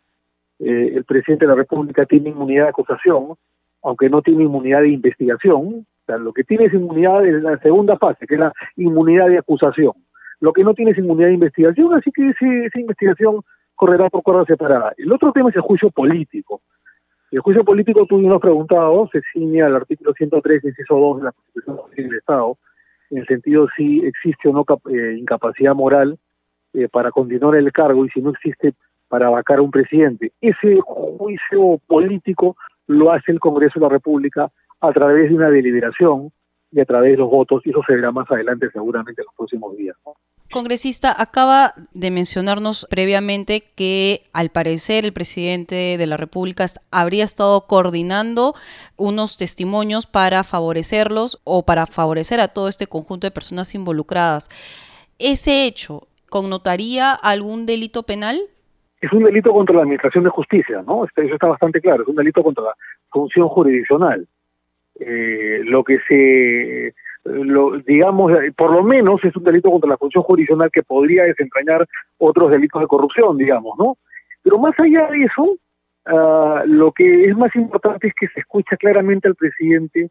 el presidente de la República tiene inmunidad de acusación, aunque no tiene inmunidad de investigación, lo que tiene es inmunidad en la segunda fase, que es la inmunidad de acusación. Lo que no tiene es inmunidad de investigación, así que esa investigación correrá por cuerda separada. El otro tema es el juicio político. El juicio político, tú nos has preguntado, se ciña al artículo 103, inciso 2 de la Constitución del Estado, en el sentido si existe o no eh, incapacidad moral eh, para continuar el cargo y si no existe para vacar a un presidente. Ese juicio político lo hace el Congreso de la República a través de una deliberación y a través de los votos, y eso se verá más adelante seguramente en los próximos días. Congresista, acaba de mencionarnos previamente que al parecer el presidente de la República habría estado coordinando unos testimonios para favorecerlos o para favorecer a todo este conjunto de personas involucradas. ¿Ese hecho connotaría algún delito penal? Es un delito contra la Administración de Justicia, ¿no? Este, eso está bastante claro, es un delito contra la función jurisdiccional. Eh, lo que se lo, digamos, por lo menos es un delito contra la función jurisdiccional que podría desentrañar otros delitos de corrupción, digamos, ¿no? Pero más allá de eso, uh, lo que es más importante es que se escucha claramente al presidente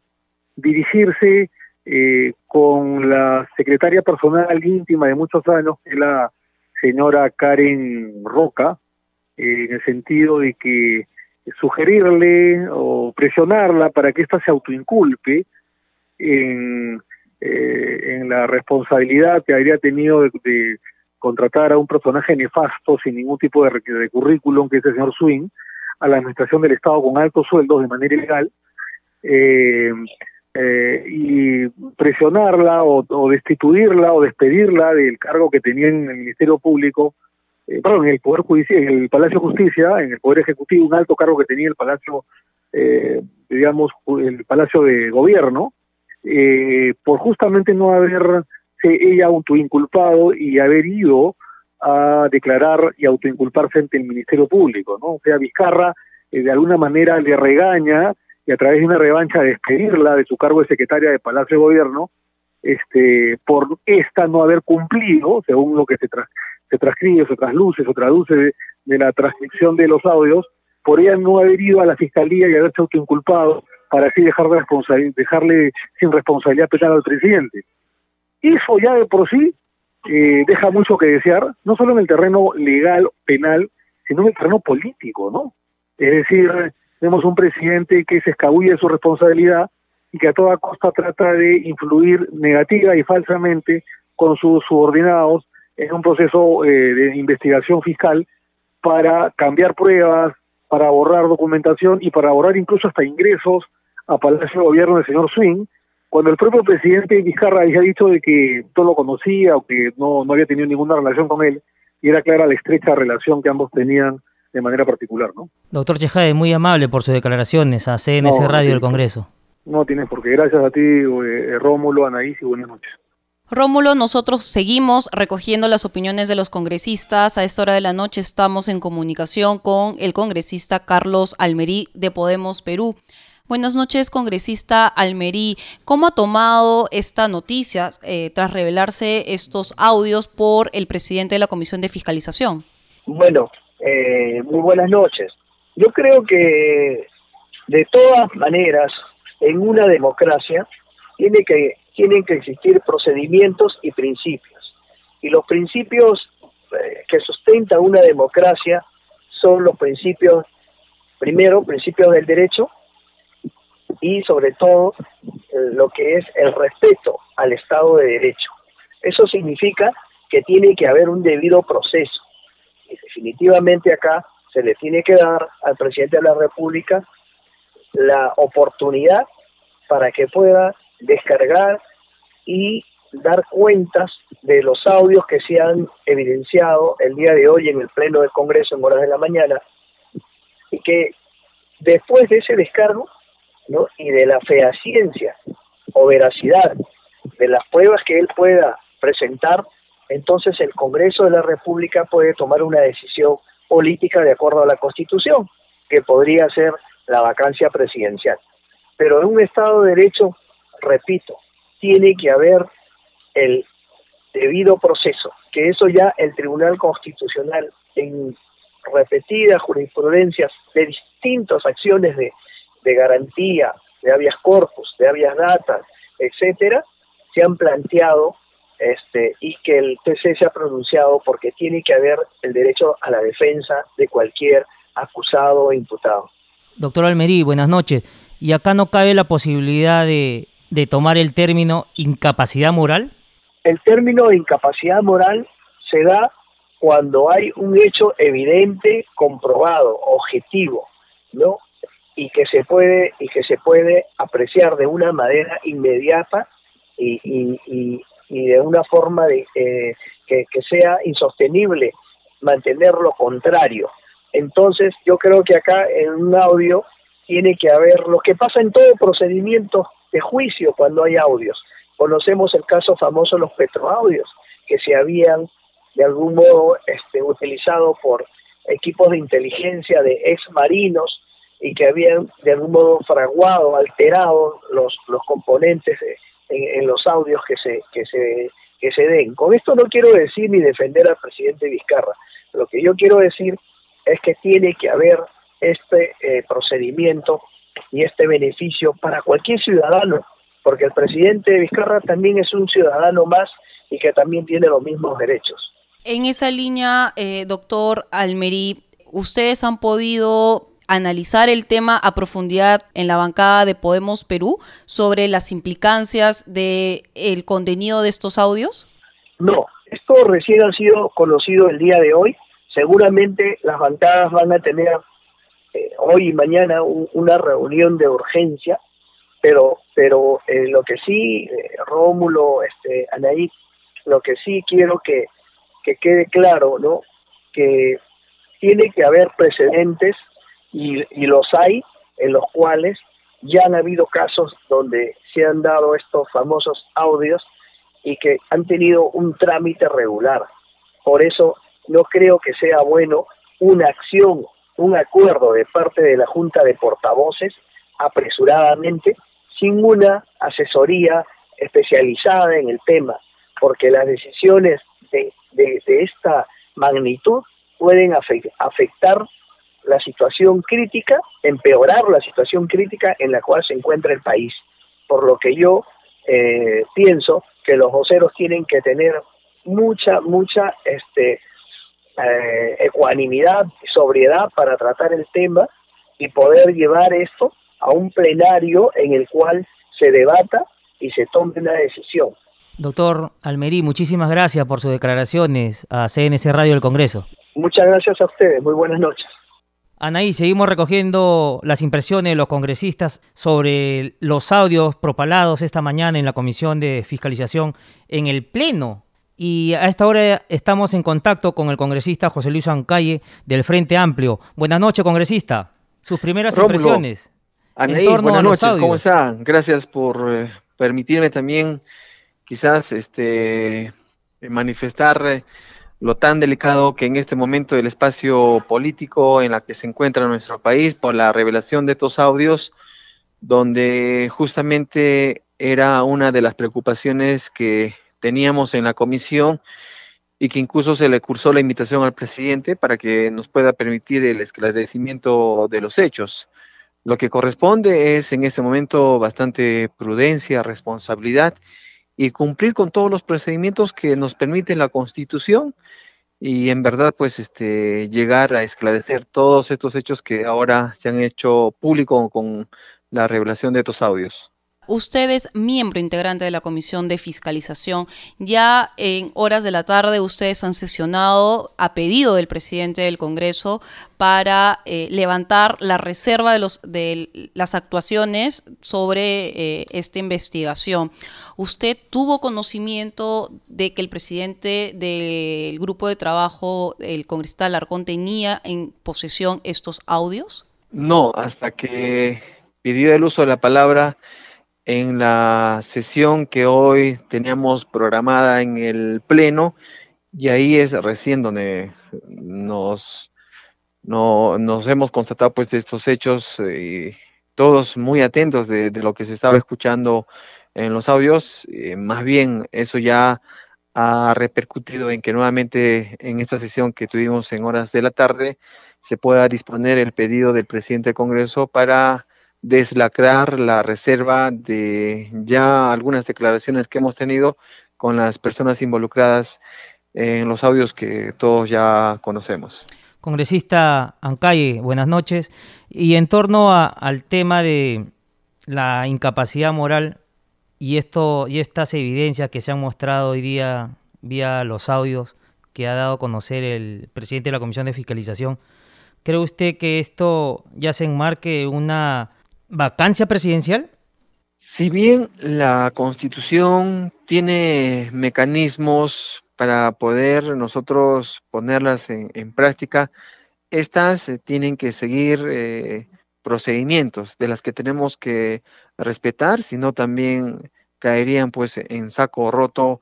dirigirse eh, con la secretaria personal íntima de muchos años, que es la señora Karen Roca, eh, en el sentido de que sugerirle o presionarla para que ésta se autoinculpe en, eh, en la responsabilidad que habría tenido de, contratar a un personaje nefasto sin ningún tipo de, de currículum, que es el señor Swing, a la administración del Estado con altos sueldos de manera ilegal, eh, eh, y presionarla o, o, destituirla o despedirla del cargo que tenía en el Ministerio Público, eh, perdón, en el Poder Judicial, en el Palacio de Justicia, en el Poder Ejecutivo, un alto cargo que tenía el Palacio, eh, digamos, el Palacio de Gobierno, eh, por justamente no haberse ella autoinculpado y haber ido a declarar y autoinculparse ante el Ministerio Público, ¿no? O sea, Vizcarra eh, de alguna manera le regaña y a través de una revancha despedirla de su cargo de secretaria de Palacio de Gobierno, este, por esta no haber cumplido, según lo que se, se transcribe, se trasluce, se traduce de, de, la transcripción de los audios, por ella no haber ido a la fiscalía y haberse autoinculpado para así dejar de dejarle sin responsabilidad penal al presidente. Eso ya de por sí eh, deja mucho que desear, no solo en el terreno legal, penal, sino en el terreno político, ¿no? Es decir, tenemos un presidente que se escabulle de su responsabilidad y que a toda costa trata de influir negativa y falsamente con sus subordinados en un proceso eh, de investigación fiscal para cambiar pruebas, para borrar documentación y para borrar incluso hasta ingresos a Palacio de Gobierno del señor Swing, cuando el propio presidente Vizcarra había dicho de que todo lo conocía o que no, no había tenido ninguna relación con él, y era clara la estrecha relación que ambos tenían de manera particular, ¿no? Doctor Chejade, muy amable por sus declaraciones a CNC Radio del Congreso. No tienes por qué. Gracias a ti, eh, Rómulo, Anaís, y buenas noches. Rómulo, nosotros seguimos recogiendo las opiniones de los congresistas. A esta hora de la noche estamos en comunicación con el congresista Carlos Almerí de Podemos Perú. Buenas noches, congresista Almerí. ¿Cómo ha tomado esta noticia eh, tras revelarse estos audios por el presidente de la Comisión de Fiscalización? Bueno, eh, muy buenas noches. Yo creo que de todas maneras, en una democracia, tiene que, tienen que existir procedimientos y principios. Y los principios eh, que sustenta una democracia son los principios, primero, principios del derecho, y sobre todo eh, lo que es el respeto al Estado de Derecho. Eso significa que tiene que haber un debido proceso. Y definitivamente acá se le tiene que dar al presidente de la República la oportunidad para que pueda descargar y dar cuentas de los audios que se han evidenciado el día de hoy en el Pleno del Congreso en horas de la mañana y que después de ese descargo y de la fehaciencia o veracidad de las pruebas que él pueda presentar, entonces el Congreso de la República puede tomar una decisión política de acuerdo a la Constitución, que podría ser la vacancia presidencial. Pero en un Estado de Derecho, repito, tiene que haber el debido proceso, que eso ya el Tribunal Constitucional en repetidas jurisprudencias de distintas acciones de de garantía, de habeas corpus, de habeas data, etcétera, se han planteado este, y que el TC se ha pronunciado porque tiene que haber el derecho a la defensa de cualquier acusado o imputado. Doctor Almerí, buenas noches. ¿Y acá no cabe la posibilidad de, de tomar el término incapacidad moral? El término incapacidad moral se da cuando hay un hecho evidente, comprobado, objetivo, ¿no? Y que se puede y que se puede apreciar de una manera inmediata y, y, y, de una forma de, eh, que, que, sea insostenible mantener lo contrario. Entonces yo creo que acá en un audio tiene que haber lo que pasa en todo procedimiento de juicio cuando hay audios. Conocemos el caso famoso de los petroaudios que se habían de algún modo este, utilizado por equipos de inteligencia de ex marinos y que habían de algún modo fraguado, alterado los, los componentes en, los audios que se, que, se, que se den. Con esto no quiero decir ni defender al presidente Vizcarra, lo que yo quiero decir es que tiene que haber este eh, procedimiento y este beneficio para cualquier ciudadano, porque el presidente Vizcarra también es un ciudadano más y que también tiene los mismos derechos. En esa línea, eh, doctor Almerí, ustedes han podido analizar el tema a profundidad en la bancada de Podemos Perú sobre las implicancias del el contenido de estos audios? No, esto recién ha sido conocido el día de hoy. Seguramente las bancadas van a tener eh, hoy y mañana una reunión de urgencia, pero pero eh, lo que sí, eh, Rómulo, este, Anaí, lo que sí quiero que, que quede claro, ¿no? Que tiene que haber precedentes y, los hay en los cuales ya han habido casos donde se han dado estos famosos audios y que han tenido un trámite regular. Por eso no creo que sea bueno una acción, un acuerdo de parte de la Junta de Portavoces apresuradamente, sin una asesoría especializada en el tema, porque las decisiones de, de, de esta magnitud pueden afectar la situación crítica, empeorar la situación crítica en la cual se encuentra el país. Por lo que yo eh, pienso que los voceros tienen que tener mucha, mucha este, eh, ecuanimidad y sobriedad para tratar el tema y poder llevar esto a un plenario en el cual se debata y se tome una decisión. Doctor Almerí, muchísimas gracias por sus declaraciones a CNC Radio del Congreso. Muchas gracias a ustedes, muy buenas noches. Anaí, seguimos recogiendo las impresiones de los congresistas sobre los audios propalados esta mañana en la Comisión de Fiscalización en el Pleno. Y a esta hora estamos en contacto con el congresista José Luis Ancalle del Frente Amplio. Buenas noches, congresista. Sus primeras impresiones. Anaí, buenas noches, ¿cómo está? Gracias por eh, permitirme también quizás este, manifestar eh, lo tan delicado que en este momento el espacio político en la que se encuentra nuestro país por la revelación de estos audios, donde justamente era una de las preocupaciones que teníamos en la comisión y que incluso se le cursó la invitación al presidente para que nos pueda permitir el esclarecimiento de los hechos. Lo que corresponde es en este momento bastante prudencia, responsabilidad y cumplir con todos los procedimientos que nos permite la Constitución y en verdad pues este llegar a esclarecer todos estos hechos que ahora se han hecho público con la revelación de estos audios. Usted es miembro integrante de la Comisión de Fiscalización. Ya en horas de la tarde ustedes han sesionado a pedido del presidente del Congreso para eh, levantar la reserva de, los, de las actuaciones sobre eh, esta investigación. ¿Usted tuvo conocimiento de que el presidente del grupo de trabajo, el congresista Larcón, tenía en posesión estos audios? No, hasta que pidió el uso de la palabra en la sesión que hoy teníamos programada en el Pleno y ahí es recién donde nos, no, nos hemos constatado pues estos hechos y todos muy atentos de, lo que se estaba escuchando en los audios. Eh, más bien eso ya ha repercutido en que nuevamente en esta sesión que tuvimos en horas de la tarde se pueda disponer el pedido del presidente del Congreso para deslacrar la reserva de ya algunas declaraciones que hemos tenido con las personas involucradas en los audios que todos ya conocemos. Congresista Ancalle, buenas noches. Y en torno al tema de la incapacidad moral y esto y estas evidencias que se han mostrado hoy día vía los audios que ha dado a conocer el presidente de la Comisión de Fiscalización, ¿cree usted que esto ya se enmarque una vacancia presidencial? Si bien la constitución tiene mecanismos para poder nosotros ponerlas en, práctica, estas eh, tienen que seguir eh, procedimientos de las que tenemos que respetar, sino también caerían pues en saco roto,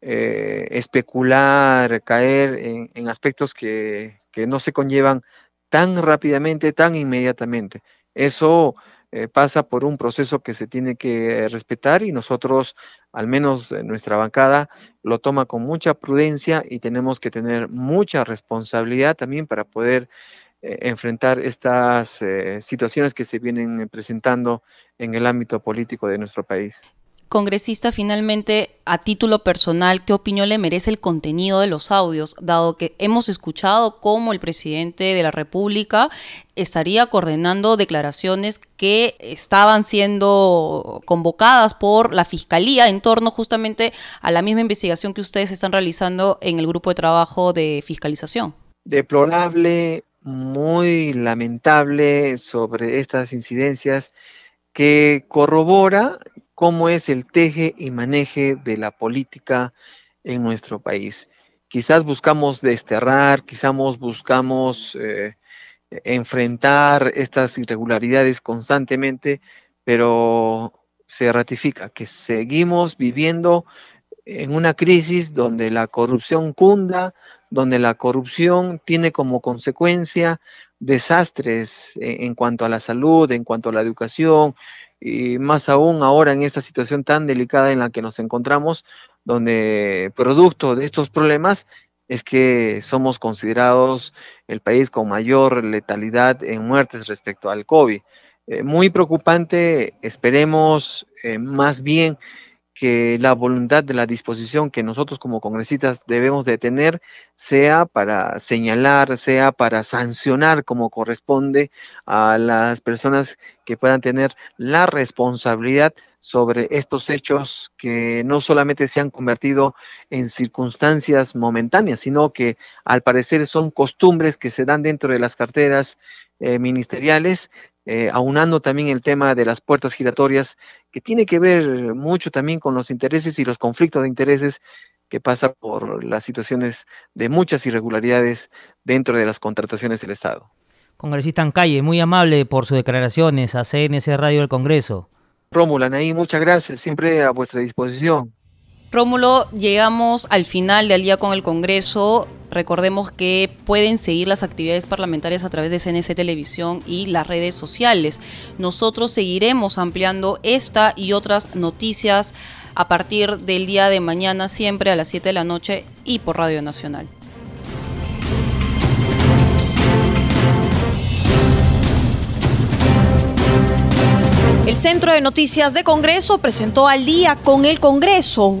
eh, especular, caer en, en aspectos que, que, no se conllevan tan rápidamente, tan inmediatamente. Eso eh, pasa por un proceso que se tiene que respetar y nosotros, al menos nuestra bancada, lo toma con mucha prudencia y tenemos que tener mucha responsabilidad también para poder eh, enfrentar estas eh, situaciones que se vienen presentando en el ámbito político de nuestro país. Congresista, finalmente, a título personal, ¿qué opinión le merece el contenido de los audios, dado que hemos escuchado cómo el presidente de la República estaría coordinando declaraciones que estaban siendo convocadas por la Fiscalía en torno justamente a la misma investigación que ustedes están realizando en el grupo de trabajo de fiscalización? Deplorable, muy lamentable sobre estas incidencias que corrobora cómo es el teje y maneje de la política en nuestro país. Quizás buscamos desterrar, quizás buscamos eh, enfrentar estas irregularidades constantemente, pero se ratifica que seguimos viviendo en una crisis donde la corrupción cunda, donde la corrupción tiene como consecuencia desastres en cuanto a la salud, en cuanto a la educación, y más aún ahora en esta situación tan delicada en la que nos encontramos, donde producto de estos problemas es que somos considerados el país con mayor letalidad en muertes respecto al COVID. Eh, muy preocupante, esperemos eh, más bien que la voluntad de la disposición que nosotros como congresistas debemos de tener sea para señalar, sea para sancionar como corresponde a las personas que puedan tener la responsabilidad sobre estos hechos que no solamente se han convertido en circunstancias momentáneas, sino que al parecer son costumbres que se dan dentro de las carteras eh, ministeriales eh, aunando también el tema de las puertas giratorias, que tiene que ver mucho también con los intereses y los conflictos de intereses que pasa por las situaciones de muchas irregularidades dentro de las contrataciones del Estado. Congresista Calle, muy amable por sus declaraciones a CNC Radio del Congreso. Rómulo, Anaí, muchas gracias, siempre a vuestra disposición. Rómulo, llegamos al final del día con el Congreso. Recordemos que pueden seguir las actividades parlamentarias a través de CNC Televisión y las redes sociales. Nosotros seguiremos ampliando esta y otras noticias a partir del día de mañana, siempre a las 7 de la noche y por Radio Nacional. El Centro de Noticias de Congreso presentó al día con el Congreso